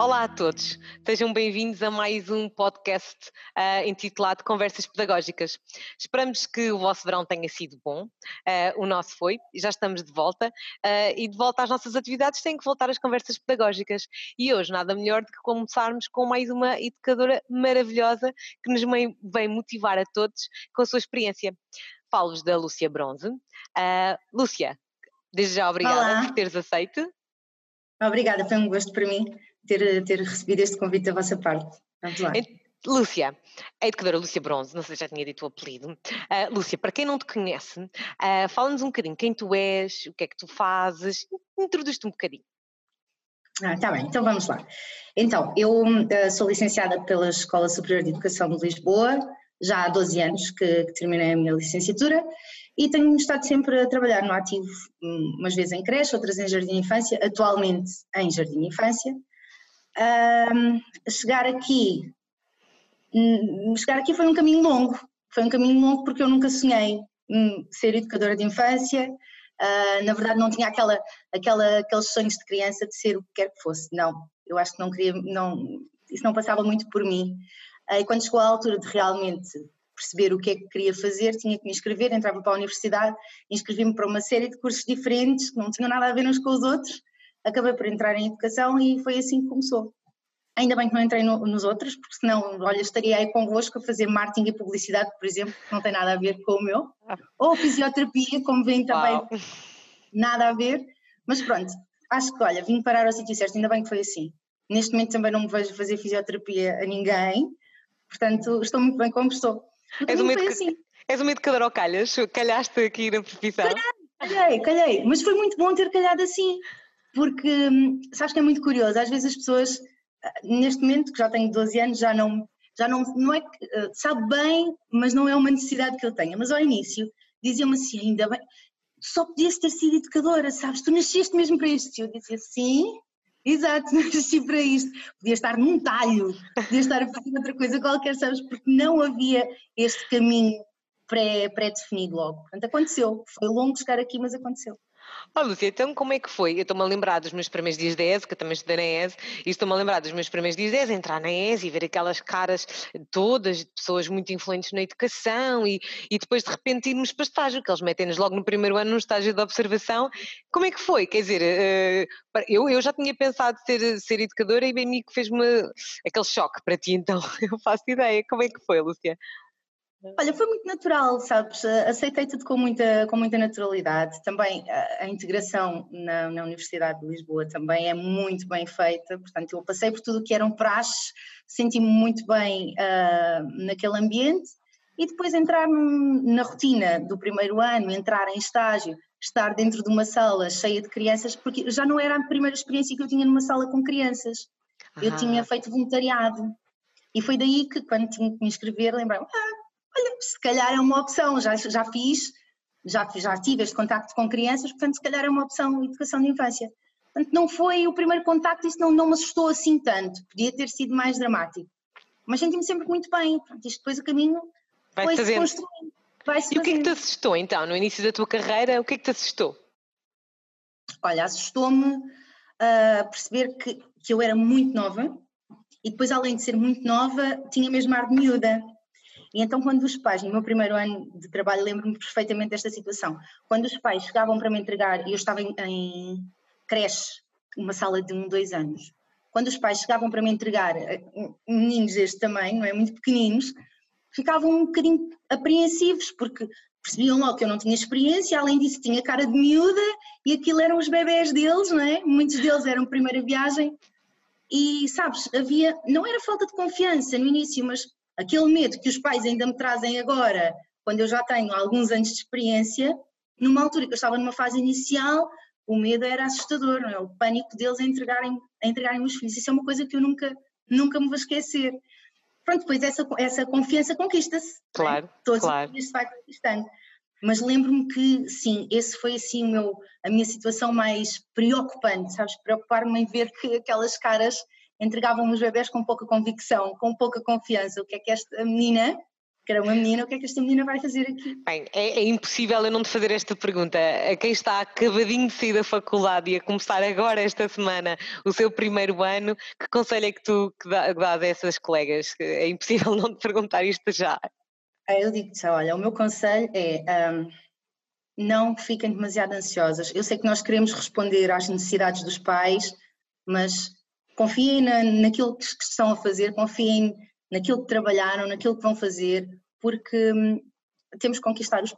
Olá a todos, sejam bem-vindos a mais um podcast uh, intitulado Conversas Pedagógicas. Esperamos que o vosso verão tenha sido bom, uh, o nosso foi, já estamos de volta uh, e de volta às nossas atividades têm que voltar as conversas pedagógicas. E hoje nada melhor do que começarmos com mais uma educadora maravilhosa que nos vem motivar a todos com a sua experiência. Falo-vos da Lúcia Bronze. Lúcia, desde já obrigada Olá. por teres aceito. Obrigada, foi um gosto para mim ter, ter recebido este convite da vossa parte. Vamos lá. Lúcia, a educadora Lúcia Bronze, não sei se já tinha dito o apelido. Uh, Lúcia, para quem não te conhece, uh, fala-nos um bocadinho quem tu és, o que é que tu fazes, introduz-te um bocadinho. Ah, tá bem, então vamos lá. Então, eu uh, sou licenciada pela Escola Superior de Educação de Lisboa, já há 12 anos que, que terminei a minha licenciatura e tenho estado sempre a trabalhar no ativo, hum, umas vezes em creche, outras em jardim de infância, atualmente em jardim de infância, um, chegar aqui, hum, chegar aqui foi um caminho longo, foi um caminho longo porque eu nunca sonhei ser educadora de infância, uh, na verdade não tinha aquela, aquela, aqueles sonhos de criança de ser o que quer que fosse, não, eu acho que não queria, não, isso não passava muito por mim, uh, e quando chegou a altura de realmente perceber o que é que queria fazer, tinha que me inscrever, entrava para a universidade, inscrevi-me para uma série de cursos diferentes que não tinham nada a ver uns com os outros, acabei por entrar em educação e foi assim que começou. Ainda bem que não entrei no, nos outros, porque senão, olha, estaria aí convosco a fazer marketing e publicidade, por exemplo, que não tem nada a ver com o meu. Ou fisioterapia, como vem também, Uau. nada a ver. Mas pronto, acho que, olha, vim parar ao sítio certo, ainda bem que foi assim. Neste momento também não me vejo fazer fisioterapia a ninguém, portanto, estou muito bem como estou. És uma, assim. és uma educadora ao calhas? Calhaste aqui na profissão? Calhei, calhei, mas foi muito bom ter calhado assim, porque hum, sabes que é muito curioso, às vezes as pessoas, ah, neste momento, que já tenho 12 anos, já não, já não, não é que ah, sabe bem, mas não é uma necessidade que eu tenha. Mas ao início diziam-me assim, ainda bem, só podias ter sido educadora, sabes? Tu nasceste mesmo para isto. E eu dizia, sim, exato, nasci para isto. Podia estar num talho, podia estar a fazer outra coisa qualquer, sabes? Porque não havia este caminho pré-definido pré logo. Portanto, aconteceu. Foi longo chegar aqui, mas aconteceu. Oh, Lúcia, então como é que foi? Eu estou-me a lembrar dos meus primeiros dias da ES, que eu também estudei na ES, e estou-me a lembrar dos meus primeiros dias da ES, entrar na ES e ver aquelas caras todas de pessoas muito influentes na educação e, e depois de repente irmos para estágio, que eles metem-nos logo no primeiro ano no estágio de observação. Como é que foi? Quer dizer, uh, eu, eu já tinha pensado ser, ser educadora e bem me fez-me aquele choque para ti, então eu faço ideia. Como é que foi, Lúcia? Olha, foi muito natural, sabes? Aceitei tudo com muita, com muita naturalidade. Também a, a integração na, na, Universidade de Lisboa também é muito bem feita, portanto, eu passei por tudo o que eram praxes, senti-me muito bem uh, naquele ambiente e depois entrar na rotina do primeiro ano, entrar em estágio, estar dentro de uma sala cheia de crianças, porque já não era a primeira experiência que eu tinha numa sala com crianças. Eu tinha feito voluntariado. E foi daí que, quando tinha que me inscrever, lembrei-me, ah, olha, se calhar é uma opção, já, já fiz, já, já tive este contacto com crianças, portanto se calhar é uma opção educação de infância. Portanto não foi o primeiro contacto, isso não, não me assustou assim tanto, podia ter sido mais dramático. Mas senti-me sempre muito bem, portanto isto depois o caminho vai se construindo. Vai -se e o que é que te assustou então, no início da tua carreira, o que é que te assustou? Olha, assustou-me uh, perceber que, que eu era muito nova e depois além de ser muito nova, tinha mesmo ar de miúda. E então, quando os pais, no meu primeiro ano de trabalho, lembro-me perfeitamente desta situação, quando os pais chegavam para me entregar, e eu estava em, em creche, uma sala de um, dois anos, quando os pais chegavam para me entregar eh, meninos deste tamanho, é, muito pequeninos, ficavam um bocadinho apreensivos, porque percebiam logo que eu não tinha experiência, além disso tinha cara de miúda, e aquilo eram os bebés deles, não é? Muitos deles eram primeira viagem, e sabes, havia, não era falta de confiança no início, mas aquele medo que os pais ainda me trazem agora, quando eu já tenho alguns anos de experiência, numa altura que eu estava numa fase inicial, o medo era assustador, não é? o pânico deles a entregarem, a entregarem os filhos. Isso é uma coisa que eu nunca, nunca me vou esquecer. Pronto, depois essa, essa confiança conquista-se. É? Claro, né? Todos claro. vai conquistando. Mas lembro-me que, sim, esse foi assim o meu, a minha situação mais preocupante, sabes? Preocupar-me em ver que aquelas caras entregavam os bebés com pouca convicção, com pouca confiança. O que é que esta menina que era uma menina, o que é que esta menina vai fazer aqui? Bem, é, é, impossível eu não te fazer esta pergunta. A quem está acabadinho de sair da faculdade e a começar agora esta semana o seu primeiro ano, que conselho é que tu que dás a essas colegas? É impossível não te perguntar isto já. Ah, eu digo-te, olha, o meu conselho é um, não fiquem demasiado ansiosas. Eu sei que nós queremos responder às necessidades dos pais, mas confiem na, naquilo que estão a fazer, confiem naquilo que trabalharam, naquilo que vão fazer, porque hum, temos que conquistar os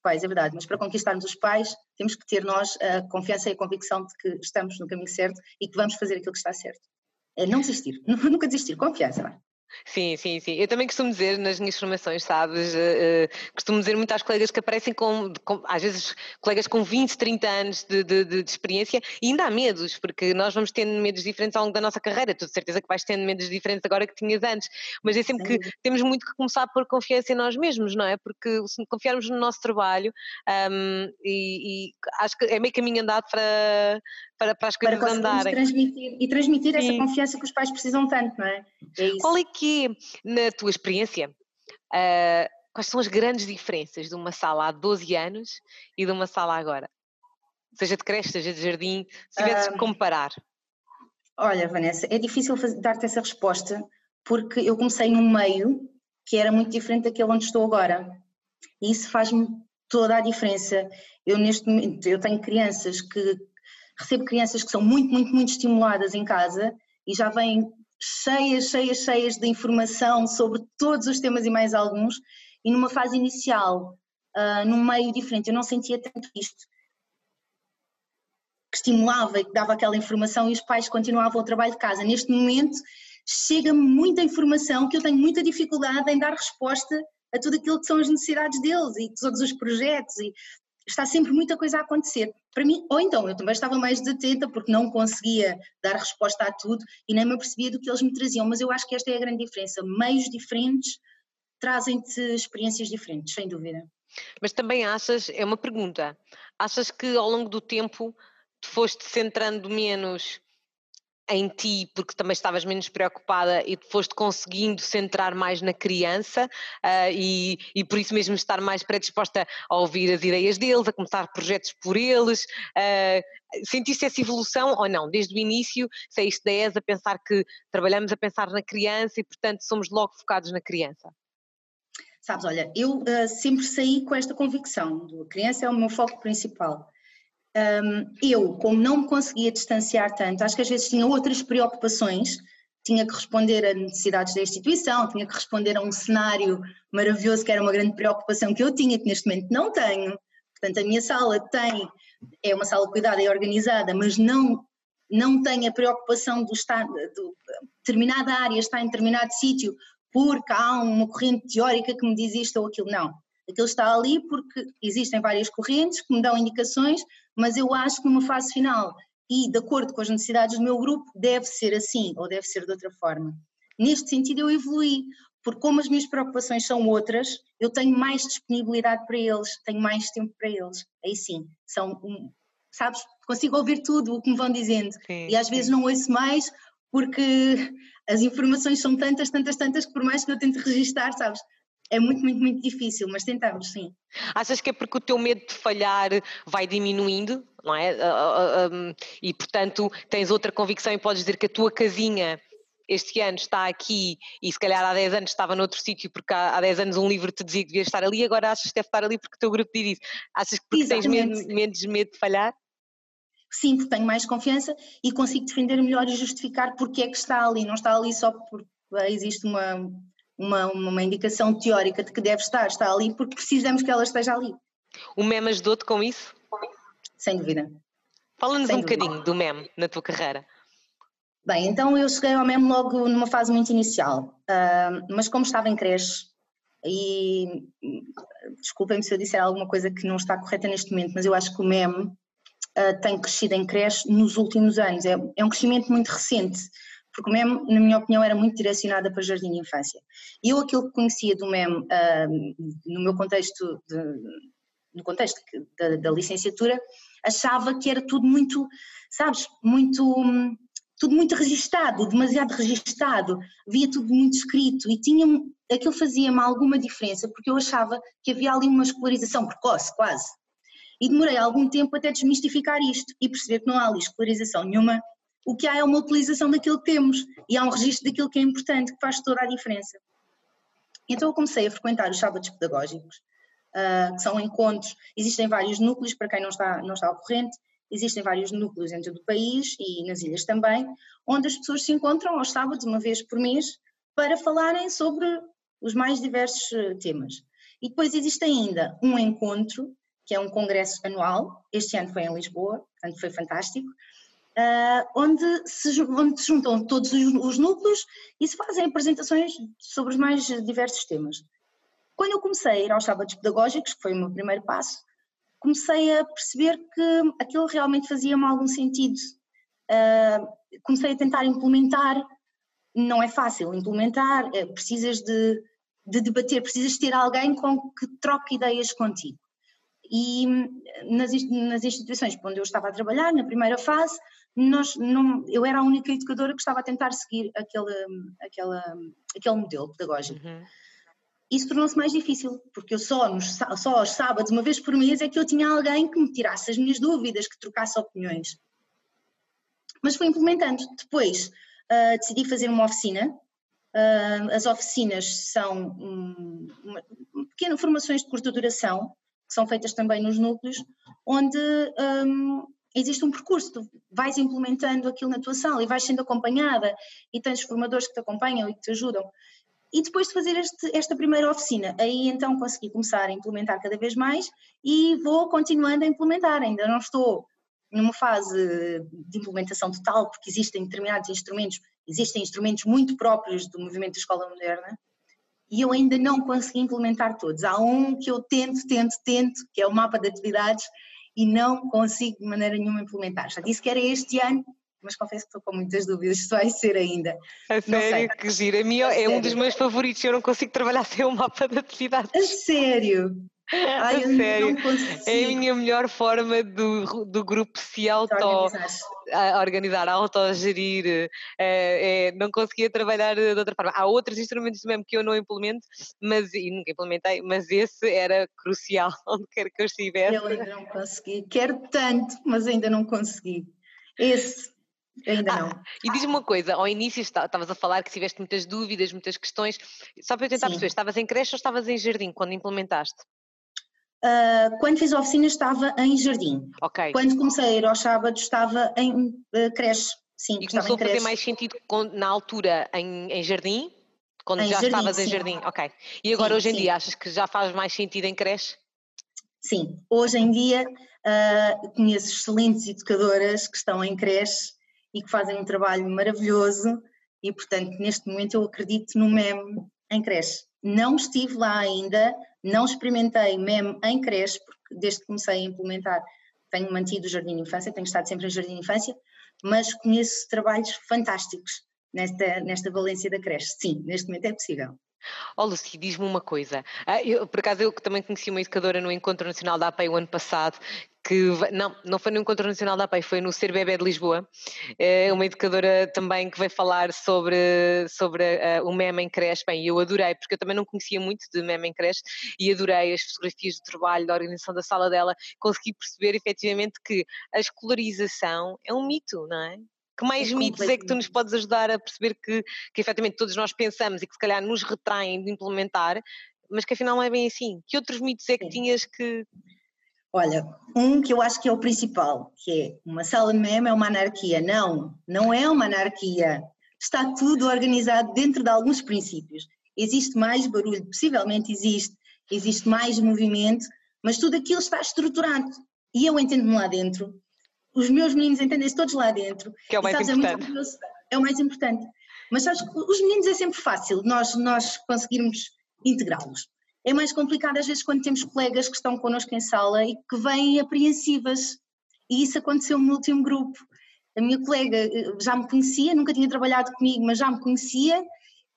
pais, é verdade, mas para conquistarmos os pais temos que ter nós a confiança e a convicção de que estamos no caminho certo e que vamos fazer aquilo que está certo. É não desistir, nunca desistir, confiança. Sim, sim, sim. Eu também costumo dizer nas minhas formações, sabes? Uh, costumo dizer muito às colegas que aparecem com, com às vezes, colegas com 20, 30 anos de, de, de, experiência e ainda há medos, porque nós vamos tendo medos diferentes ao longo da nossa carreira. De certeza que vais tendo medos diferentes agora que tinhas antes, mas é sempre sim. que temos muito que começar por confiança em nós mesmos, não é? Porque se confiarmos no nosso trabalho, um, e, e, acho que é meio caminho andado para, para, para as coisas para andarem. Transmitir, e transmitir essa confiança que os pais precisam tanto, não é? é Qual é que, na tua experiência, uh, quais são as grandes diferenças de uma sala há 12 anos e de uma sala agora? Seja de creche, seja de jardim, se tivesses que comparar. Olha, Vanessa, é difícil dar-te essa resposta porque eu comecei num meio que era muito diferente daquele onde estou agora. E isso faz-me toda a diferença. Eu neste momento, eu tenho crianças que recebo crianças que são muito, muito, muito estimuladas em casa e já vêm cheias, cheias, cheias de informação sobre todos os temas e mais alguns, e numa fase inicial, uh, num meio diferente, eu não sentia tanto isto. Que estimulava e que dava aquela informação e os pais continuavam o trabalho de casa. Neste momento, chega-me muita informação que eu tenho muita dificuldade em dar resposta a tudo aquilo que são as necessidades deles e todos os projetos e está sempre muita coisa a acontecer. Para mim, ou então, eu também estava mais desatenta porque não conseguia dar resposta a tudo e nem me apercebia do que eles me traziam, mas eu acho que esta é a grande diferença. Meios diferentes trazem-te experiências diferentes, sem dúvida. Mas também achas, é uma pergunta, achas que ao longo do tempo te foste centrando menos em ti, porque também estavas menos preocupada e foste conseguindo centrar mais na criança uh, e, e por isso mesmo estar mais predisposta a ouvir as ideias deles, a começar projetos por eles. Uh, sentiste essa evolução ou não? Desde o início saíste da ESA a pensar que trabalhamos a pensar na criança e, portanto, somos logo focados na criança? Sabes, olha, eu uh, sempre saí com esta convicção, a criança é o meu foco principal um, eu, como não me conseguia distanciar tanto, acho que às vezes tinha outras preocupações, tinha que responder a necessidades da instituição, tinha que responder a um cenário maravilhoso que era uma grande preocupação que eu tinha, que neste momento não tenho. Portanto, a minha sala tem, é uma sala cuidada e organizada, mas não, não tem a preocupação de estar, de, determinada área está em determinado sítio porque há uma corrente teórica que me diz isto ou aquilo. Não. Aquilo está ali porque existem várias correntes que me dão indicações, mas eu acho que numa fase final e de acordo com as necessidades do meu grupo deve ser assim ou deve ser de outra forma. Neste sentido eu evolui, porque como as minhas preocupações são outras, eu tenho mais disponibilidade para eles, tenho mais tempo para eles. Aí sim, são, sabes, consigo ouvir tudo o que me vão dizendo sim, e às vezes não ouço mais porque as informações são tantas, tantas, tantas que por mais que eu tente registar, sabes, é muito, muito, muito difícil, mas tentamos, sim. Achas que é porque o teu medo de falhar vai diminuindo, não é? Ah, ah, ah, e portanto tens outra convicção e podes dizer que a tua casinha este ano está aqui e se calhar há 10 anos estava noutro sítio porque há, 10 anos um livro te dizia que devias estar ali e agora achas que deve estar ali porque o teu grupo diz isso. Achas que porque tens medo, menos medo de falhar? Sim, porque tenho mais confiança e consigo defender melhor e justificar porque é que está ali. Não está ali só porque existe uma, uma, uma indicação teórica de que deve estar, está ali, porque precisamos que ela esteja ali. O MEM ajudou-te com isso? Sem dúvida. Fala-nos um dúvida. bocadinho do MEM na tua carreira. Bem, então eu cheguei ao MEM logo numa fase muito inicial, uh, mas como estava em creche, e desculpem-me se eu disser alguma coisa que não está correta neste momento, mas eu acho que o MEM uh, tem crescido em creche nos últimos anos, é, é um crescimento muito recente porque o MEM, na minha opinião, era muito direcionada para jardim de infância. Eu aquilo que conhecia do MEM, uh, no meu contexto, de, no contexto da, da, licenciatura, achava que era tudo muito, sabes, muito, tudo muito registado, demasiado registado, via tudo muito escrito e tinha aquilo fazia-me alguma diferença porque eu achava que havia ali uma escolarização precoce, quase. E demorei algum tempo até desmistificar isto e perceber que não há ali escolarização nenhuma. O que há é uma utilização daquilo que temos e há um registro daquilo que é importante, que faz toda a diferença. Então eu comecei a frequentar os sábados pedagógicos, uh, que são encontros, existem vários núcleos, para quem não está, não está ao corrente, existem vários núcleos em todo o país e nas ilhas também, onde as pessoas se encontram aos sábados, uma vez por mês, para falarem sobre os mais diversos ah, temas. E depois existe ainda um encontro, que é um congresso anual, este ano foi em Lisboa, portanto foi fantástico, uh, onde, se, onde se juntam todos os, os núcleos e se fazem apresentações sobre os mais diversos temas. Quando eu comecei a ir aos sábados pedagógicos, que foi o meu primeiro passo, comecei a perceber que aquilo realmente fazia-me algum sentido. Uh, comecei a tentar implementar, não é fácil implementar, é, precisas de, de debater, precisas ter alguém com que troque ideias contigo. E nas, nas instituições onde eu estava a trabalhar, na primeira fase, nós não, eu era a única educadora que estava a tentar seguir aquele, aquele, aquele modelo pedagógico. Uhum. Isso tornou-se mais difícil, porque eu só, nos, só aos sábados, uma vez por mês, é que eu tinha alguém que me tirasse as minhas dúvidas, que trocasse opiniões. Mas fui implementando. Depois uh, decidi fazer uma oficina. Uh, as oficinas são um, uma, pequenas formações de curta duração, que são feitas também nos núcleos, onde um, existe um percurso, tu vais implementando aquilo na tua sala e vais sendo acompanhada e tens formadores que te acompanham e que te ajudam. E depois de fazer este, esta primeira oficina, aí então consegui começar a implementar cada vez mais e vou continuando a implementar. Ainda não estou numa fase de implementação total, porque existem determinados instrumentos, existem instrumentos muito próprios do movimento da escola moderna, e eu ainda não consegui implementar todos. Há um que eu tento, tento, tento, que é o mapa de atividades, e não consigo de maneira nenhuma implementar. Já disse que era este ano, mas confesso que estou com muitas dúvidas se vai ser ainda. A sério, que gira. A minha é um dos meus favoritos, eu não consigo trabalhar sem o um mapa de atividades. A sério? Ai, sério, é a minha melhor forma do, do grupo se auto a organizar, a autogerir, é, é, não conseguia trabalhar de outra forma. Há outros instrumentos mesmo que eu não implemento, mas e nunca implementei, mas esse era crucial onde quer que eu estivesse. Eu ainda não consegui, quero tanto, mas ainda não consegui. Esse Ainda ah, não. E diz-me uma coisa, ao início estavas a falar que tiveste muitas dúvidas, muitas questões, só para eu tentar Sim. perceber, estavas em creche ou estavas em jardim quando implementaste? Uh, quando fiz a oficina estava em jardim. Ok. Quando comecei a ir aos sábados estava em uh, creche. Sim, e começou a fazer mais sentido na altura em, em jardim? Quando em já jardim, estavas em sim. jardim, ok. E agora sim, hoje em sim. dia achas que já faz mais sentido em creche? Sim, hoje em dia uh, conheço excelentes educadoras que estão em creche e que fazem um trabalho maravilhoso e, portanto, neste momento eu acredito no MEM em creche. Não estive lá ainda, não experimentei MEM em creche, porque desde que comecei a implementar tenho mantido o Jardim de Infância, tenho estado sempre em Jardim de Infância, mas conheço trabalhos fantásticos nesta, nesta valência da creche. Sim, neste momento é possível. Ó oh, Lucy, diz-me uma coisa. Ah, eu, por acaso eu também conheci uma educadora no Encontro Nacional da APEI o ano passado, que não, não foi no Encontro Nacional da APEI, foi no Ser Bebé de Lisboa, é uma educadora também que veio falar sobre, sobre uh, o meme em creche, bem, eu adorei, porque eu também não conhecia muito de meme em creche, e adorei as fotografias do trabalho, da organização da sala dela, consegui perceber efetivamente que a escolarização é um mito, não é? Que mais é mitos é que tu nos podes ajudar a perceber que, que efetivamente todos nós pensamos e que se calhar nos retraem de implementar, mas que afinal não é bem assim? Que outros mitos é que tinhas que. Olha, um que eu acho que é o principal, que é uma sala de meme é uma anarquia. Não, não é uma anarquia. Está tudo organizado dentro de alguns princípios. Existe mais barulho, possivelmente existe, existe mais movimento, mas tudo aquilo está estruturado. E eu entendo-me lá dentro os meus meninos entendem-se todos lá dentro. Que é o mais sabes, é importante. É, é, o mais importante. Mas sabes, os meninos é sempre fácil nós, nós conseguirmos integrá-los. É mais complicado às vezes quando temos colegas que estão connosco em sala e que vêm apreensivas. E isso aconteceu no último grupo. A minha colega eh, já me conhecia, nunca tinha trabalhado comigo, mas já me conhecia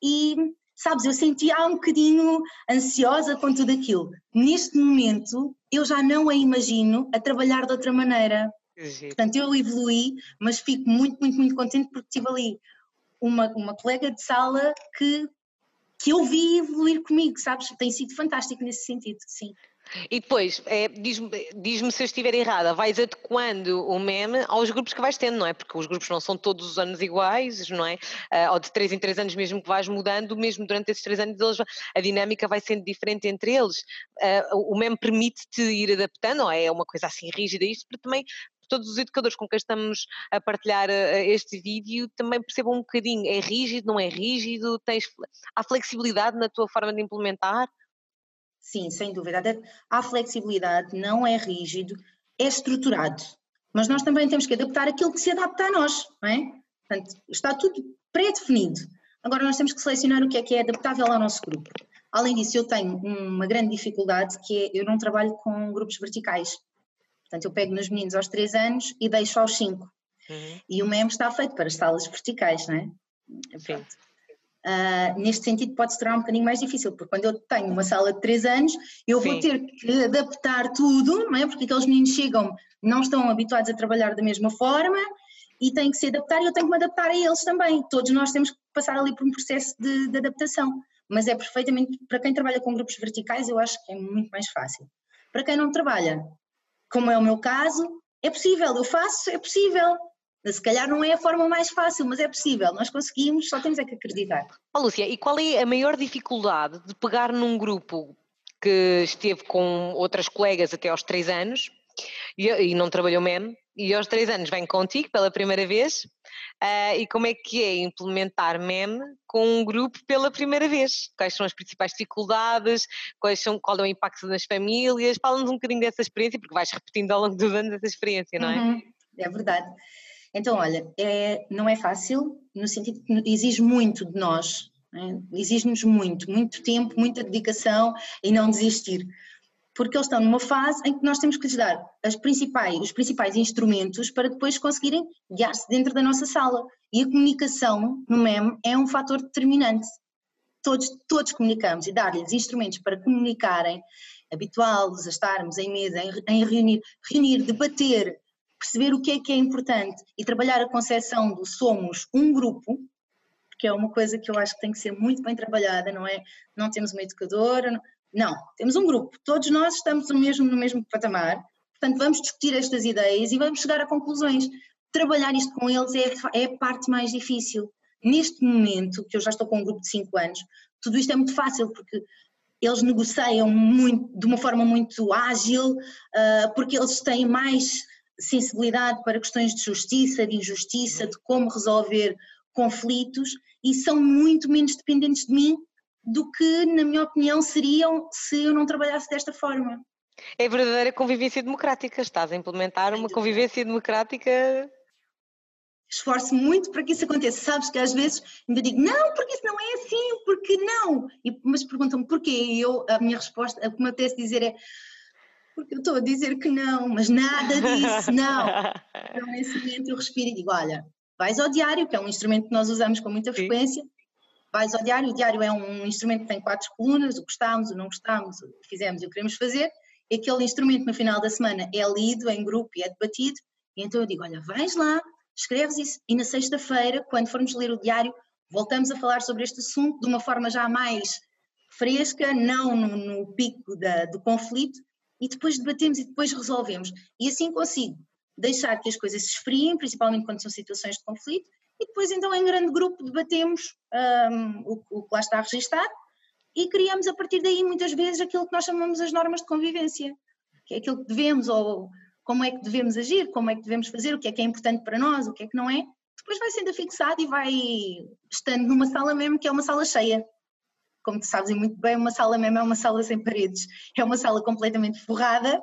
e, sabes, eu sentia um bocadinho ansiosa com tudo aquilo. Neste momento, eu já não a imagino a trabalhar de outra maneira Portanto, eu evoluí, mas fico muito, muito, muito contente porque tive ali uma, uma colega de sala que, que eu vi evoluir comigo, sabes? Tem sido fantástico nesse sentido, sim. E depois, é, diz-me diz se eu estiver errada, vais adequando o meme aos grupos que vais tendo, não é? Porque os grupos não são todos os anos iguais, não é? Uh, ou de 3 em 3 anos mesmo que vais mudando, mesmo durante esses 3 anos eles, a dinâmica vai sendo diferente entre eles. Uh, o meme permite-te ir adaptando, ou é uma coisa assim rígida isto, porque também todos os educadores com quem estamos a partilhar uh, este vídeo também percebam um bocadinho, é rígido, não é rígido, tens, há flexibilidade na tua forma de implementar? Sim, sem dúvida. Há flexibilidade, não é rígido, é estruturado. Mas nós também temos que adaptar aquilo que se adapta a nós, não é? Portanto, está tudo pré-definido. Agora nós temos que selecionar o que é que é adaptável ao nosso grupo. Além disso, eu tenho uma grande dificuldade que é eu não trabalho com grupos verticais. Portanto, eu pego nos meninos aos 3 anos e deixo aos 5. Uhum. E o MEM está feito para salas verticais, não é? Sim. Uh, neste sentido pode se tornar um bocadinho mais difícil, porque quando eu tenho uma sala de 3 anos, eu Sim. vou ter que adaptar tudo, não é? porque aqueles meninos chegam, não estão habituados a trabalhar da mesma forma e têm que se adaptar e eu tenho que me adaptar a eles também. Todos nós temos que passar ali por um processo de, de adaptação, mas é perfeitamente, para quem trabalha com grupos verticais, eu acho que é muito mais fácil. Para quem não trabalha, como é o meu caso, é possível, eu faço, é possível, se calhar não é a forma mais fácil, mas é possível, nós conseguimos, só temos é que acreditar. Oh, Lúcia, e qual é a maior dificuldade de pegar num grupo que esteve com outras colegas até aos três anos e, e não trabalhou MEM, e aos três anos vem contigo pela primeira vez, uh, e como é que é implementar MEM com um grupo pela primeira vez? Quais são as principais dificuldades? Quais são, qual é o impacto nas famílias? Fala-nos um bocadinho dessa experiência, porque vais repetindo ao longo dos anos essa experiência, não é? Uhum, é verdade. Então, olha, é, não é fácil, no sentido que exige muito de nós, é? exige-nos muito, muito tempo, muita dedicação e não desistir. Porque eles estão numa fase em que nós temos que lhes dar principais, os principais instrumentos para depois conseguirem guiar-se dentro da nossa sala. E a comunicação no MEM é um fator determinante. Todos, todos comunicamos e dar-lhes instrumentos para comunicarem, habituá-los a estarmos em mesa, em, em reunir, reunir, debater, perceber o que é que é importante e trabalhar a concepção do somos um grupo, que é uma coisa que eu acho que tem que ser muito bem trabalhada, não é? Não temos uma educadora, não, temos um grupo, todos nós estamos no mesmo, no mesmo patamar, portanto vamos discutir estas ideias e vamos chegar a conclusões. Trabalhar isto com eles é, é a parte mais difícil. Neste momento, que eu já estou com um grupo de 5 anos, tudo isto é muito fácil porque eles negociam muito, de uma forma muito ágil, uh, porque eles têm mais sensibilidade para questões de justiça, de injustiça, de como resolver conflitos e são muito menos dependentes de mim do que, na minha opinião, seriam se eu não trabalhasse desta forma. É verdadeira convivência democrática, estás a implementar uma convivência democrática. Esforço muito para que isso aconteça. Sabes que às vezes ainda digo, não, porque isso não é assim, porque não? E, mas perguntam-me porquê, e eu, a minha resposta, o que me apetece dizer é, porque eu estou a dizer que não, mas nada disso, não. Então, nesse momento eu respiro e digo: olha, vais ao diário, que é um instrumento que nós usamos com muita frequência, Sim. Vais ao diário, o diário é um instrumento que tem quatro colunas, o que gostamos, o não gostamos, o que fizemos e o que queremos fazer, aquele instrumento no final da semana é lido em grupo e é debatido, e então eu digo: olha, vais lá, escreves isso, e na sexta-feira, quando formos ler o diário, voltamos a falar sobre este assunto de uma forma já mais fresca, não no, no pico da, do conflito, e depois debatemos e depois resolvemos. E assim consigo deixar que as coisas se esfriem, principalmente quando são situações de conflito, e depois então em grande grupo debatemos um, o, o, que lá está registado e criamos a partir daí muitas vezes aquilo que nós chamamos as normas de convivência, que é aquilo que devemos ou como é que devemos agir, como é que devemos fazer, o que é que é importante para nós, o que é que não é, depois vai sendo afixado e vai estando numa sala mesmo que é uma sala cheia. Como tu sabes muito bem, uma sala mesmo é uma sala sem paredes, é uma sala completamente forrada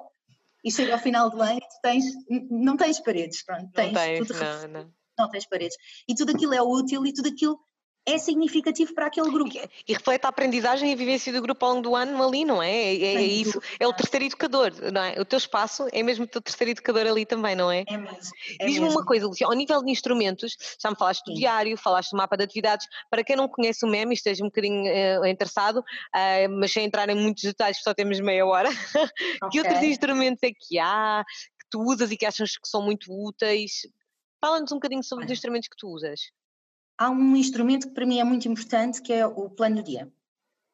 e chega ao final do ano e tu tens, não tens paredes, pronto, tens, não tens, tudo, não, não. Não tens paredes. E tudo aquilo é útil e tudo aquilo é significativo para aquele grupo. E, reflete a aprendizagem e a vivência do grupo ao longo do ano ali, não é? É, é, é isso, é o terceiro educador, não é? O teu espaço é mesmo o teu terceiro educador ali também, não é? É mesmo. É Diz-me uma coisa, Lucia, ao nível de instrumentos, já me falaste do Sim. diário, falaste do mapa de atividades, para quem não conhece o MEM e esteja um bocadinho uh, interessado, uh, mas sem entrar em muitos detalhes, só temos meia hora, okay. que outros instrumentos é que há? tu usas e que achas que são muito úteis. Fala-nos um bocadinho sobre os instrumentos que tu usas. Há um instrumento que para mim é muito importante, que é o plano do dia.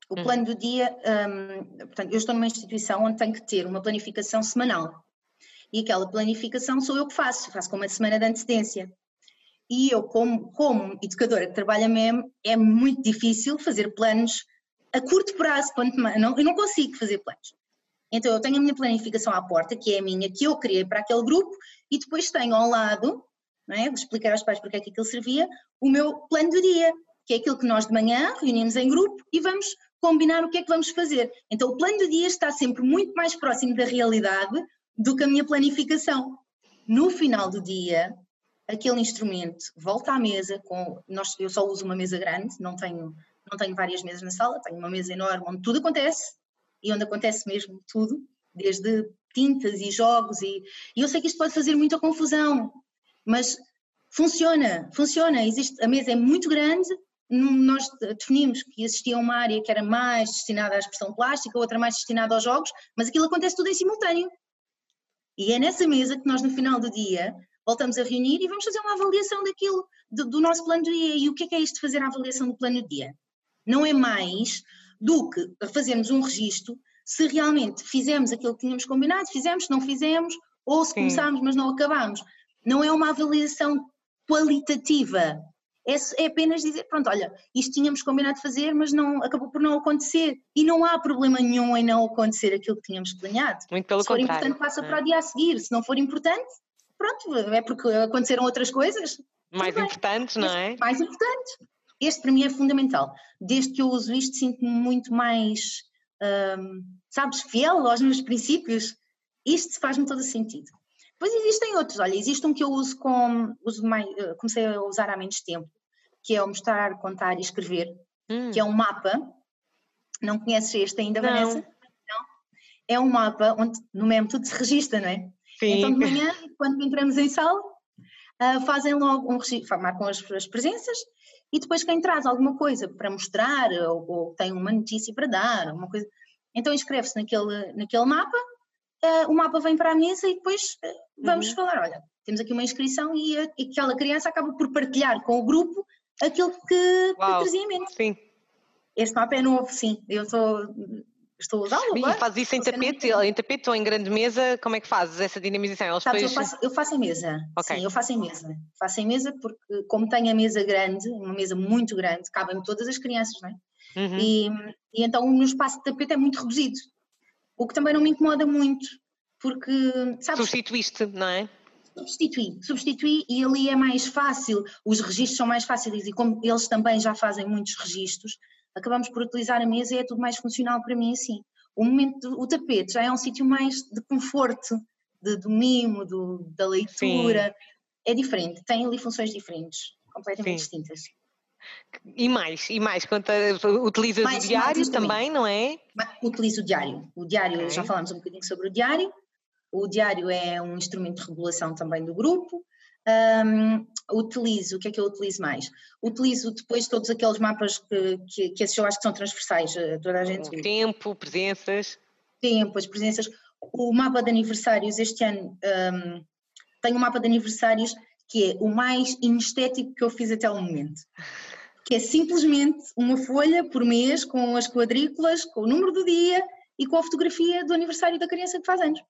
O uhum. plano do dia, um, portanto, eu estou numa instituição onde tenho que ter uma planificação semanal. E aquela planificação sou eu que faço, faço com uma semana de antecedência. E eu, como, como educadora que trabalha MEM, é muito difícil fazer planos a curto prazo, não, eu não consigo fazer planos. Então eu tenho a minha planificação à porta, que é a minha, que eu criei para aquele grupo, e depois tenho ao lado, não é, explicar aos pais porque é que aquilo servia, o meu plano do dia, que é aquilo que nós de manhã reunimos em grupo e vamos combinar o que é que vamos fazer. Então o plano do dia está sempre muito mais próximo da realidade do que a minha planificação. No final do dia, aquele instrumento volta à mesa com nós, eu só uso uma mesa grande, não tenho não tenho várias mesas na sala, tenho uma mesa enorme onde tudo acontece e onde acontece mesmo tudo, desde tintas e jogos e, e eu sei que isto pode fazer muita confusão, mas funciona, funciona, existe, a mesa é muito grande, nós definimos que existia uma área que era mais destinada à expressão plástica, outra mais destinada aos jogos, mas aquilo acontece tudo em simultâneo. E é nessa mesa que nós no final do dia voltamos a reunir e vamos fazer uma avaliação daquilo, do, do nosso plano de dia. E o que é que é isto de fazer a avaliação do plano de dia? Não é mais do que fazermos um registro se realmente fizemos aquilo que tínhamos combinado, fizemos, não fizemos, ou se Sim. começámos, mas não acabámos. Não é uma avaliação qualitativa. É, é, apenas dizer, pronto, olha, isto tínhamos combinado de fazer, mas não acabou por não acontecer. E não há problema nenhum em não acontecer aquilo que tínhamos planeado. Muito pelo se for contrário. importante, passa é. para o dia a seguir. Se não for importante, pronto, é porque aconteceram outras coisas. Mais importantes, não é? Mais importantes. Este para mim é fundamental. Desde que eu uso isto, sinto-me muito mais, hum, sabes, fiel aos meus princípios. Isto faz-me todo sentido. Depois existem outros, olha, existe um que eu uso com, uso mais, eh, comecei a usar há menos tempo, que é o mostrar, contar e escrever, hum. que é um mapa. Não conheces este ainda, não. Vanessa? Não. É um mapa onde no mesmo tudo se registra, não é? Sim. Então de manhã, quando entramos em sala, uh, fazem logo um registro, marcam as, as presenças e depois quem traz alguma coisa para mostrar ou, ou tem uma notícia para dar, uma coisa, então inscreve-se naquele, naquele mapa, uh, o mapa vem para a mesa e depois uh, vamos uhum. falar, olha, temos aqui uma inscrição e, a, e, aquela criança acaba por partilhar com o grupo aquilo que, que trazia em mente. Sim. Este mapa é novo, sim, eu estou estou a usá-lo E faz isso em tapete, em tapete ou em grande mesa, como é que fazes essa dinamização? Eles Sabes, depois... eu, faço, eu faço em mesa, okay. sim, eu faço em mesa. Faço em mesa porque como tenho a mesa grande, uma mesa muito grande, cabem todas as crianças, não é? Uhum. E, e então o meu espaço de tapete é muito reduzido, o que também não me incomoda muito, porque, sabes... Substituíste, não é? Substituí, substituí e ali é mais fácil, os registros são mais fáceis e como eles também já fazem muitos registros, acabamos por utilizar a mesa e é tudo mais funcional para mim assim. O momento, o tapete já é um sítio mais de conforto, de, do mimo, do, da leitura, Sim. é diferente, tem ali funções diferentes, completamente Sim. distintas. E mais, e mais, conta, utilizas mais, o diário também, não é? Utilizo o diário. O diário, okay. já falamos um bocadinho sobre o diário. O diário é um instrumento de regulação também do grupo. Um, utilizo, o que é que eu utilizo mais? Utilizo depois todos aqueles mapas que, que, que esses eu acho que são transversais a toda a gente. O tempo, presenças. Tempo, as presenças. O mapa de aniversários, este ano um, tenho um mapa de aniversários que é o mais inestético que eu fiz até o momento. Que é simplesmente uma folha por mês com as quadrículas, com o número do dia e com a fotografia do aniversário da criança que faz anos.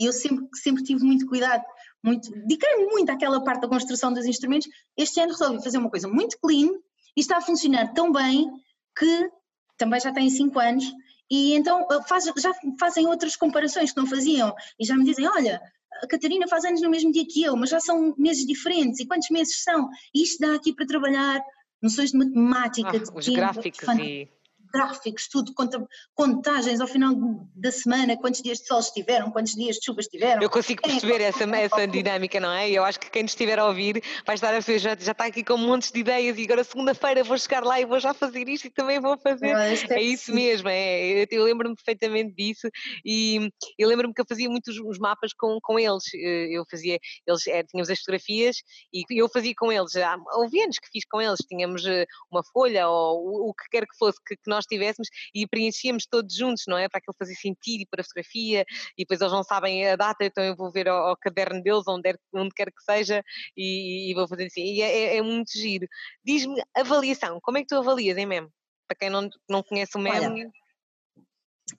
E eu sempre, sempre tive muito cuidado muito, dediquei-me muito àquela parte da construção dos instrumentos. Este ano resolvi fazer uma coisa muito clean e está a funcionar tão bem que também já tem 5 anos e então eh, faz, já fazem outras comparações que não faziam e já me dizem, olha, a Catarina faz anos no mesmo dia que eu, mas já são meses diferentes e quantos meses são? Isto dá aqui para trabalhar noções de matemática, ah, de os tempo, gráficos e gráficos, tudo, conta, contagens ao final da semana, quantos dias de sol estiveram, quantos dias de chuva estiveram. Eu consigo é, perceber é, essa, essa dinâmica, não é? Eu acho que quem nos estiver a ouvir vai estar a ver, já, já está aqui com montes de ideias e agora segunda-feira vou chegar lá e vou já fazer isto e também vou fazer. Não, é, é isso mesmo, é, eu, eu lembro-me perfeitamente disso e eu lembro-me que eu fazia muitos os mapas com, com eles, eh, eu fazia, eles é, tínhamos as fotografias e eu fazia com eles, houve anos que fiz com eles, tínhamos eh, uma folha ou o, o que quer que fosse que, que nós tivéssemos e preenchíamos todos juntos, não é? Para aquilo fazer sentido e para a fotografia, e depois eles não sabem a data, então eu vou ver ao, ao caderno deles, onde, onde quer que seja, e, e vou fazer assim. E é, é, é muito giro. Diz-me, avaliação, como é que tu avalias em MEM? Para quem não, não conhece o MEM. Olha,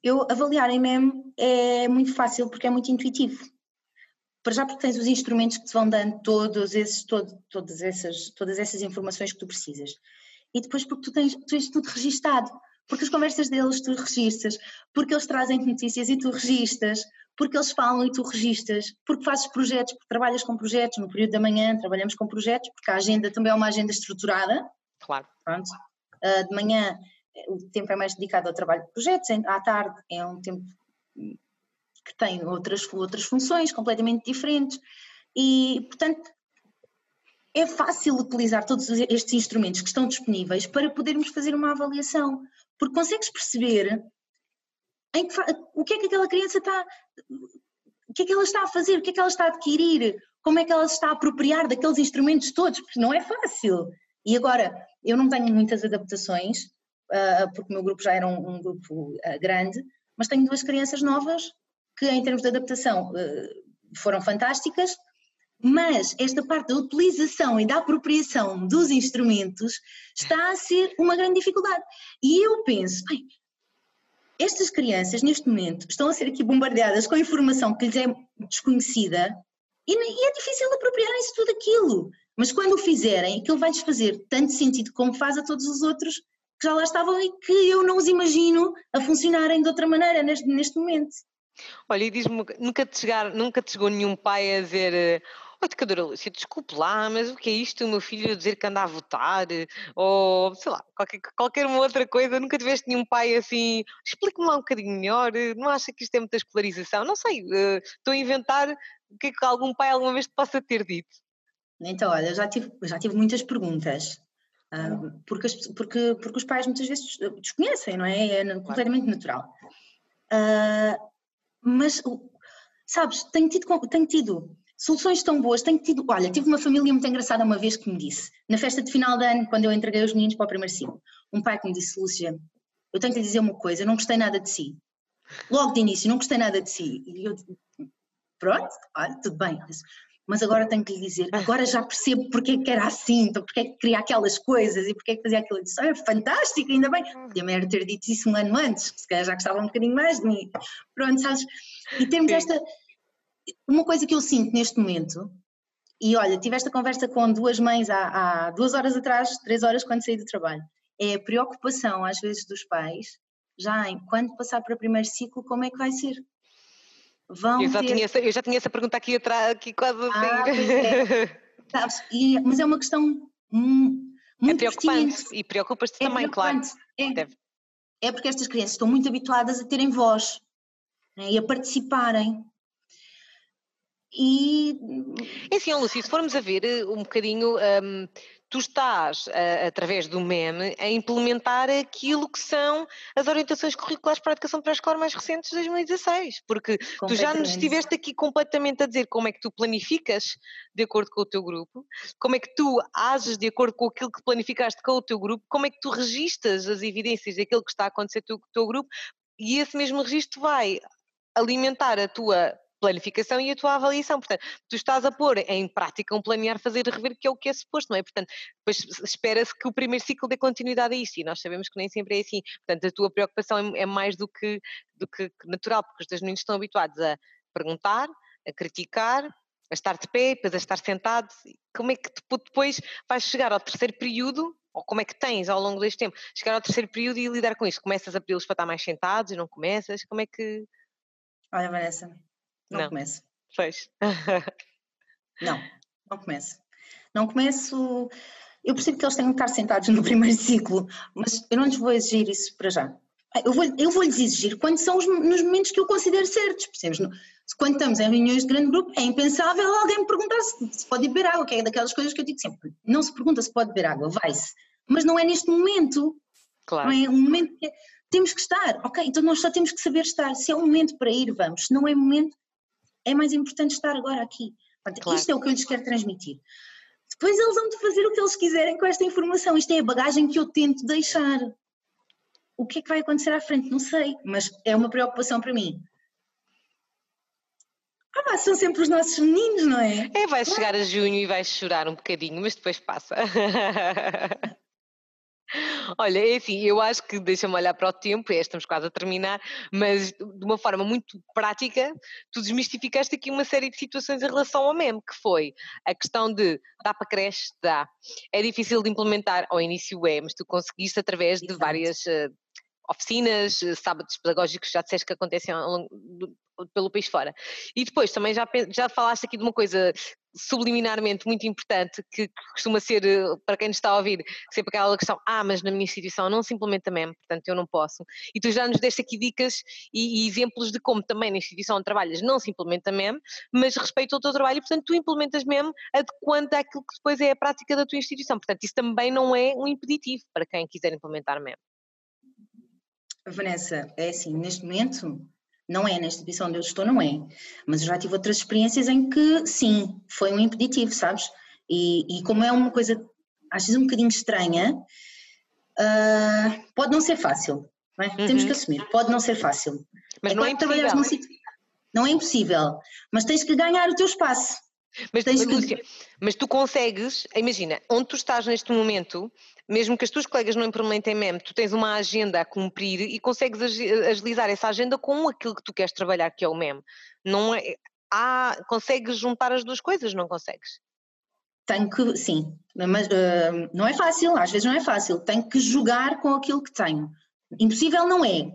eu avaliar em MEM é muito fácil porque é muito intuitivo para já porque tens os instrumentos que te vão dando todos esses, todo, todas, essas, todas essas informações que tu precisas. E depois porque tu tens, tu tens tudo registado, porque as conversas deles tu registas, porque eles trazem notícias e tu registas, porque eles falam e tu registas, porque fazes projetos, porque trabalhas com projetos, no período da manhã trabalhamos com projetos, porque a agenda também é uma agenda estruturada. Claro. Pronto. Uh, de manhã o tempo é mais dedicado ao trabalho de projetos, à tarde é um tempo que têm outras, outras funções completamente diferentes. E, portanto, é fácil utilizar todos estes instrumentos que estão disponíveis para podermos fazer uma avaliação, porque consegues perceber que, o que é que aquela criança está, o que é que ela está a fazer, o que é que ela está a adquirir, como é que ela se está a apropriar daqueles instrumentos todos, porque não é fácil. E agora, eu não tenho muitas adaptações, uh, porque o meu grupo já era um, um grupo uh, grande, mas tenho duas crianças novas que em termos de adaptação eh, foram fantásticas, mas esta parte da utilização e da apropriação dos instrumentos está a ser uma grande dificuldade. E eu penso, bem, estas crianças neste momento estão a ser aqui bombardeadas com informação que lhes é desconhecida e, é difícil apropriarem-se tudo aquilo. Mas quando o fizerem, aquilo vai-lhes fazer tanto sentido como faz a todos os outros que já lá estavam e que eu não os imagino a funcionarem de outra maneira neste, neste momento. Olha, e diz-me, nunca te, chegar, nunca te chegou nenhum pai a dizer Oi, educadora Lúcia, desculpe lá, mas o que é isto? O meu filho a dizer que anda a votar? Ou, sei lá, qualquer, qualquer uma outra coisa. Nunca tiveste nenhum pai assim, explique-me lá um bocadinho melhor, não acha que isto é muita escolarização? Não sei, uh, estou a inventar o que é que algum pai alguma vez te possa ter dito. Então, olha, já tive, já tive muitas perguntas. Uh, porque, porque, porque os pais muitas vezes desconhecem, não é? É completamente natural. Uh, mas, sabes, tenho tido, tenho tido soluções tão boas, tenho tido, olha, tive uma família muito engraçada uma vez que me disse, na festa de final de ano, quando eu entreguei os meninos para o primeiro ciclo, um pai que me disse, Lúcia, eu tenho que lhe dizer uma coisa, eu não gostei nada de si. Logo de início, não gostei nada de si. E eu, pronto, olha, tudo bem mas agora tenho que lhe dizer, agora já percebo porque é que era assim, então porque é que queria aquelas coisas e porque é que fazia aquilo. Eu disse, é fantástico, ainda bem. E a mulher ter dito isso um ano antes, se calhar já gostava um bocadinho mais de mim. Pronto, sabes? E temos esta. Uma coisa que eu sinto neste momento, e olha, tive esta conversa com duas mães há, há duas horas atrás, três horas quando saí do trabalho, é a preocupação às vezes dos pais, já em quando passar para o primeiro ciclo, como é que vai ser? vão eu já, ter... tinha essa, eu já tinha essa pergunta aqui atrás, aqui quase a ah, é. Sabes? E, mas é uma questão muito é preocupante e preocupas-te é também, claro. É. é porque estas crianças estão muito habituadas a terem voz né, e a participarem. E. É assim, Lúcia, se formos a ver eh, um bocadinho. Um, tu estás, através do MEM, a implementar aquilo que são as orientações curriculares para a educação pré-escolar mais recentes de 2016, porque tu já nos estiveste aqui completamente a dizer como é que tu planificas de acordo com o teu grupo, como é que tu ages de acordo com aquilo que planificaste com o teu grupo, como é que tu registas as evidências daquilo que está a acontecer com o teu grupo, e esse mesmo registro vai alimentar a tua planificação e a tua avaliação. Portanto, tu estás a pôr em prática um planear, fazer e rever, que é o que é suposto, não é? Portanto, depois espera-se que o primeiro ciclo dê continuidade a isso e nós sabemos que nem sempre é assim. Portanto, a tua preocupação é, é mais do que, do que natural, porque os teus meninos estão habituados a perguntar, a criticar, a estar de pé, depois a estar sentado. Como é que depois vais chegar ao terceiro período ou como é que tens ao longo deste tempo, chegar ao terceiro período e lidar com isso? Começas a pedi-los para estar mais sentados e não começas? Como é que. Olha, Vanessa, não, não. começo. Fez. não, não começo. Não começo. Eu percebo que eles têm que estar sentados no primeiro ciclo, mas eu não lhes vou exigir isso para já. Eu vou, eu vou lhes exigir quando são os, nos momentos que eu considero certos, percebes? Quando estamos em reuniões de grande grupo, é impensável alguém me perguntar se, se pode beber água, que é daquelas coisas que eu digo sempre. Não se pergunta se pode beber água, vai-se. Mas não é neste momento. Claro. Não é um momento que temos que estar. Ok, então nós só temos que saber estar. Se é um momento para ir, vamos. Se não é momento, é mais importante estar agora aqui. Portanto, claro. Isto é o que eu lhes quero transmitir. Depois eles vão de fazer o que eles quiserem com esta informação. Isto é a bagagem que eu tento deixar. o que é que vai acontecer à frente? Não sei, mas é uma preocupação para mim. Ah, são sempre os nossos meninos, não é? É, vais chegar a junho e vais chorar um bocadinho, mas depois passa. Olha, é assim, eu acho que deixa-me olhar para o tempo, é, estamos quase a terminar, mas de uma forma muito prática, tu desmistificaste aqui uma série de situações em relação ao meme, que foi a questão de dá para creche, dá. É difícil de implementar, ao início é, mas tu conseguiste através de várias uh, oficinas, eh, sábados pedagógicos, já disseste que acontecem pelo país fora. E depois também já, já falaste aqui de uma coisa subliminarmente muito importante que, costuma ser, eh, para quem nos está a ouvir, sempre aquela questão, ah, mas na minha instituição não se implementa mesmo, portanto eu não posso. E tu já nos deste aqui dicas e, e exemplos de como também na instituição onde trabalhas não se implementa mesmo, mas respeito ao teu trabalho, portanto tu implementas mesmo adequando àquilo que depois é a prática da tua instituição. Portanto, isso também não é um impeditivo para quem quiser implementar mesmo. Vanessa, é assim, neste momento, não é, na instituição onde eu estou, não é. Mas eu já tive outras experiências em que, sim, foi um impeditivo, sabes? E, e como é uma coisa, às vezes, um bocadinho estranha, uh, pode não ser fácil, não é? Uhum. Temos que assumir, pode não ser fácil. Mas é não é impossível. Sítio, não é impossível, mas tens que ganhar o teu espaço. Mas, mas, Lúcia, mas tu consegues, imagina, onde tu estás neste momento, mesmo que as tuas colegas não implementem MEM, tu tens uma agenda a cumprir e consegues agilizar essa agenda com aquilo que tu queres trabalhar, que é o MEM. Não é, há, consegues juntar as duas coisas, não consegues? Tenho que, sim, mas uh, não é fácil, às vezes não é fácil, tenho que jogar com aquilo que tenho. Impossível não é,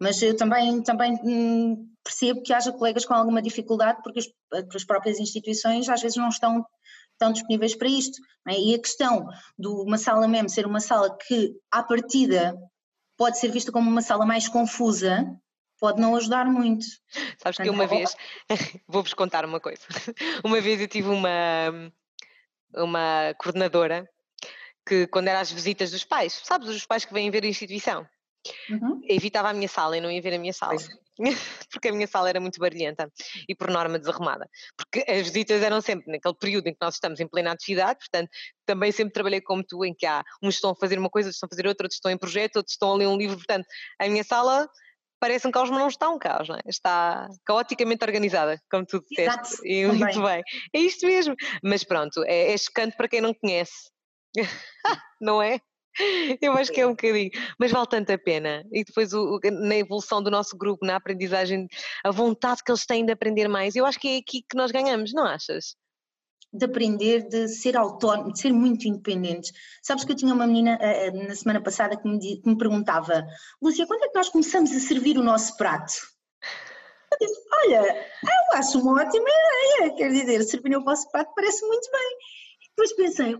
mas eu também, também hum, percebo que haja colegas com alguma dificuldade porque as próprias instituições às vezes não estão estão disponíveis para isto. É? E a questão de uma sala mesmo ser uma sala que, à partida, pode ser vista como uma sala mais confusa, pode não ajudar muito. Sabes Portanto, que uma é vez, vou-vos contar uma coisa, uma vez eu tive uma, uma coordenadora que quando era as visitas dos pais, sabes, os pais que vêm ver a instituição, uhum. evitava a minha sala e não ia ver a minha sala. Pois. porque a minha sala era muito barulhenta e por norma desarrumada. Porque as visitas eram sempre naquele período em que nós estamos em plena atividade, portanto, também sempre trabalhei como tu, em que há uns estão a fazer uma coisa, outros estão a fazer outra, outros estão em projeto, outros estão a ler um livro, portanto, a minha sala parece um caos, mas não está um caos, não é? Está caoticamente organizada, como tu disseste. E muito bem. É isto mesmo. Mas pronto, é, é chocante para quem não conhece. não é? Eu acho que é um bocadinho, mas vale tanto a pena. E depois o, na evolução do nosso grupo, na aprendizagem, a vontade que eles têm de aprender mais, eu acho que é aqui que nós ganhamos, não achas? De aprender, de ser autónomo, de ser muito independentes. Sabes que eu tinha uma menina uh, na semana passada que me, que me perguntava, Lúcia, quando é que nós começamos a servir o nosso prato? Eu disse, olha, eu acho uma ótima ideia, quer dizer, servir o vosso prato parece muito bem. E depois pensei,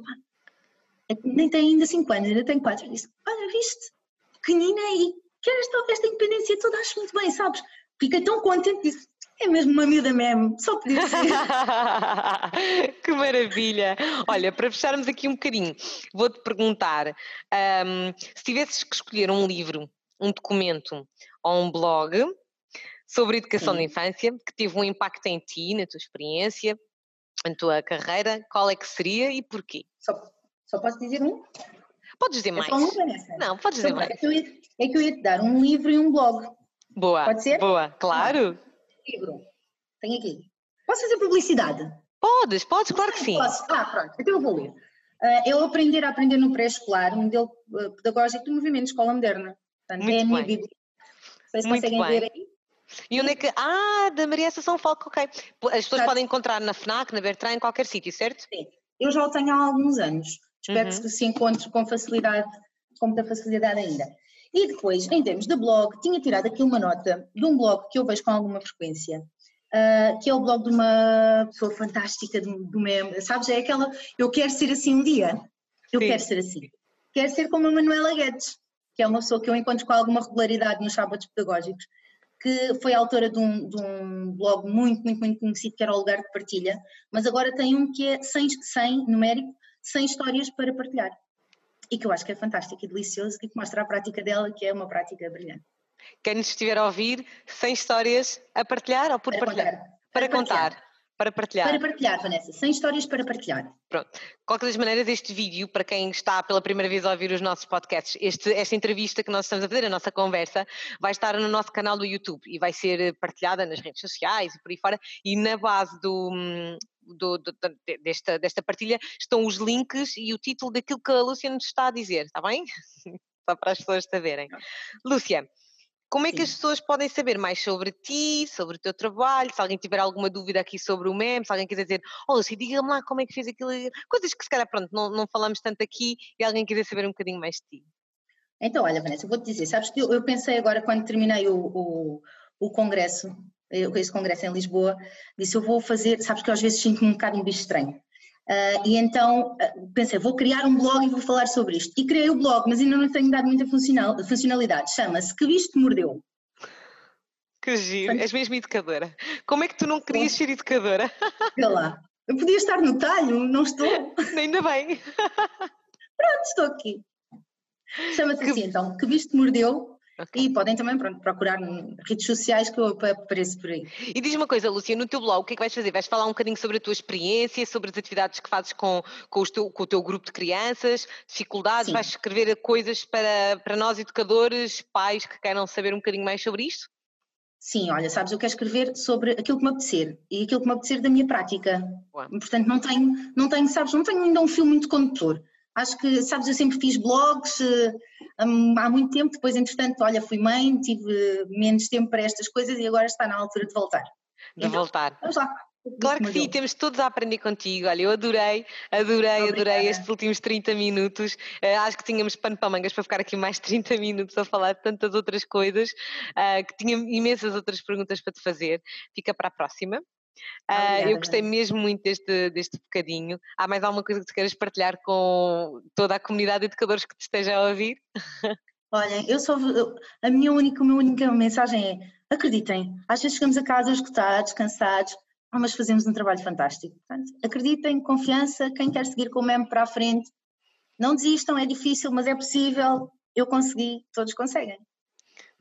nem tem ainda 5 anos, ainda tem 4. Disse: Olha, viste, pequenina e quero esta, esta independência toda, acho muito bem, sabes? Fiquei tão contente, disse: É mesmo uma miúda mesmo, só podia ser. que maravilha! Olha, para fecharmos aqui um bocadinho, vou-te perguntar: um, se tivesses que escolher um livro, um documento ou um blog sobre educação Sim. da infância que teve um impacto em ti, na tua experiência, na tua carreira, qual é que seria e porquê? Só só posso dizer um? Pode dizer mais. É um, Não, pode dizer então, mais. É que, ia, é que, eu ia, te dar um livro e um blog. Boa. Pode ser? Boa, claro. livro. Tenho aqui. Posso fazer publicidade? Podes, podes, claro que sim. Posso. Ah, pronto. Então eu vou ler. Uh, eu aprender a aprender no pré-escolar, um modelo uh, pedagógico do movimento escola moderna. Portanto, Muito é a minha bem. Bíblia. Não sei se Muito conseguem bem. ver aí. E onde é que. Ah, da Maria Assunção Falco, ok. As pessoas Exato. podem encontrar na FNAC, na Bertrand, em qualquer sítio, certo? Sim. Eu já o tenho há alguns anos. Espero uhum. que se encontre com facilidade, com muita facilidade ainda. E depois, em termos de blog, tinha tirado aqui uma nota de um blog que eu vejo com alguma frequência, uh, que é o blog de uma pessoa fantástica do, do meme, sabes? É aquela, eu quero ser assim um dia, eu Sim. quero ser assim. Quero ser como a Manuela Guedes, que é uma pessoa que eu encontro com alguma regularidade nos sábados pedagógicos, que foi autora de um, de um, blog muito, muito, muito conhecido, que era o Lugar de Partilha, mas agora tem um que é sem, sem numérico, sem histórias para partilhar. E que eu acho que é fantástico e delicioso e que mostra a prática dela, que é uma prática brilhante. Quem nos estiver a ouvir, sem histórias a partilhar ou por para partilhar? Contar. Para, para contar. Para partilhar. Para partilhar, Vanessa, 100 histórias para partilhar. Pronto. Qualquer das maneiras, este vídeo, para quem está pela primeira vez a ouvir os nossos podcasts, este, esta entrevista que nós estamos a fazer, a nossa conversa, vai estar no nosso canal do YouTube e vai ser partilhada nas redes sociais e por aí fora. E na base do, do, do, desta, desta partilha estão os links e o título daquilo que a Lúcia nos está a dizer, está bem? Só para as pessoas saberem. Lúcia, como é que Sim. as pessoas podem saber mais sobre ti, sobre o teu trabalho? Se alguém tiver alguma dúvida aqui sobre o meme, se alguém quiser dizer, oh Lucy, diga-me lá como é que fez aquilo, coisas que se calhar, pronto, não, não falamos tanto aqui e alguém quiser saber um bocadinho mais de ti. Então, olha, Vanessa, vou-te dizer, sabes que eu, eu, pensei agora, quando terminei o, o, o congresso, esse congresso em Lisboa, disse, eu vou fazer, sabes que eu às vezes sinto-me um bocado um bicho estranho. Uh, e então uh, pensei, vou criar um blog e vou falar sobre isto. E criei o blog, mas ainda não tenho dado muita funcional, funcionalidade. Chama-se Que Bicho Te Mordeu. Que giro, és mesmo educadora. Como é que tu não querias ser educadora? Olha lá, eu podia estar no talho, não estou. Ainda bem. Pronto, estou aqui. Chama-se que... assim então, Que Bicho Te Mordeu Okay. E podem também pronto, procurar redes sociais que eu apareço por aí. E diz uma coisa, Lúcia, no teu blog, o que é que vais fazer? Vais falar um bocadinho sobre a tua experiência, sobre as atividades que fazes com, com, teu, com o teu grupo de crianças, dificuldades? Sim. Vais escrever coisas para, para nós, educadores, pais que queiram saber um bocadinho mais sobre isto? Sim, olha, sabes, eu quero escrever sobre aquilo que me apetecer e aquilo que me apetecer da minha prática. Ué. Portanto, não tenho, não tenho, sabes, não tenho ainda um filme muito condutor. Acho que, sabes, eu sempre fiz blogs eh, há muito tempo, depois, entretanto, olha, fui mãe, tive menos tempo para estas coisas e agora está na altura de voltar. De então, voltar. Vamos lá. Claro que sim, temos todos a aprender contigo. Olha, eu adorei, adorei, Obrigada. adorei estes últimos 30 minutos. Uh, acho que tínhamos pano para mangas para ficar aqui mais 30 minutos a falar de tantas outras coisas, uh, que tinha imensas outras perguntas para te fazer. Fica para a próxima. Uh, eu gostei mesmo muito deste, deste bocadinho. Há mais alguma coisa que tu queiras partilhar com toda a comunidade de educadores que te esteja a ouvir? Olhem, eu só a minha única, a minha única mensagem é acreditem. Às vezes chegamos a casa esgotados, cansados, mas fazemos um trabalho fantástico. Portanto, acreditem, confiança, quem quer seguir com o meme para a frente, não desistam, é difícil, mas é possível. Eu consegui, todos conseguem.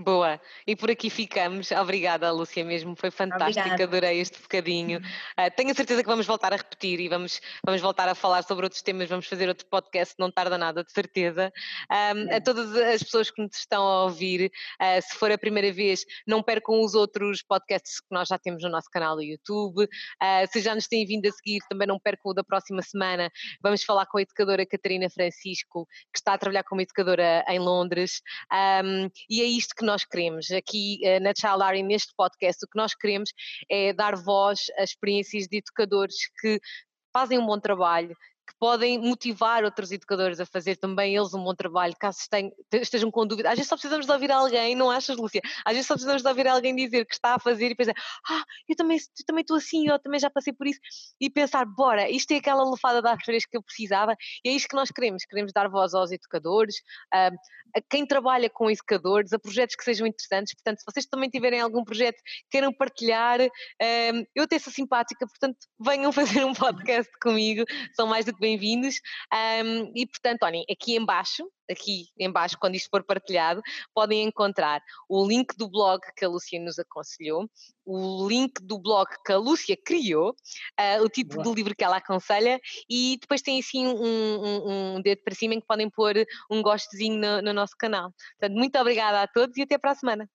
Boa, e por aqui ficamos. Obrigada, Lúcia, mesmo foi fantástico, Obrigada. adorei este bocadinho. Uh, tenho a certeza que vamos voltar a repetir e vamos, vamos voltar a falar sobre outros temas, vamos fazer outro podcast, não tarda nada, de certeza. Um, a todas as pessoas que nos estão a ouvir, uh, se for a primeira vez, não percam os outros podcasts que nós já temos no nosso canal do YouTube. Uh, se já nos têm vindo a seguir, também não percam o da próxima semana. Vamos falar com a educadora Catarina Francisco, que está a trabalhar como educadora em Londres. Um, e é isto que nós nós queremos. Aqui uh, na Child neste podcast, o que nós queremos é dar voz a experiências de educadores que fazem um bom trabalho, que podem motivar outros educadores a fazer também eles um bom trabalho, caso estejam com dúvida. Às vezes só precisamos de ouvir alguém, não achas, Lúcia? Às vezes só precisamos de ouvir alguém dizer que está a fazer e pensar, ah, eu também, eu também estou assim, eu também já passei por isso, e pensar, bora, isto é aquela lufada de ar fresco que eu precisava, e é isto que nós queremos, queremos dar voz aos educadores, a, a quem trabalha com educadores, a projetos que sejam interessantes, portanto, se vocês também tiverem algum projeto queiram partilhar, eu até sou simpática, portanto, venham fazer um podcast comigo, são mais que bem-vindos. Um, e portanto, olhem, aqui embaixo, aqui embaixo, quando isto for partilhado, podem encontrar o link do blog que a Lúcia nos aconselhou, o link do blog que a Lúcia criou, uh, o título do livro que ela aconselha e depois tem assim um, um, um, dedo para cima em que podem pôr um gostezinho no, no nosso canal. Portanto, muito obrigada a todos e até para a semana.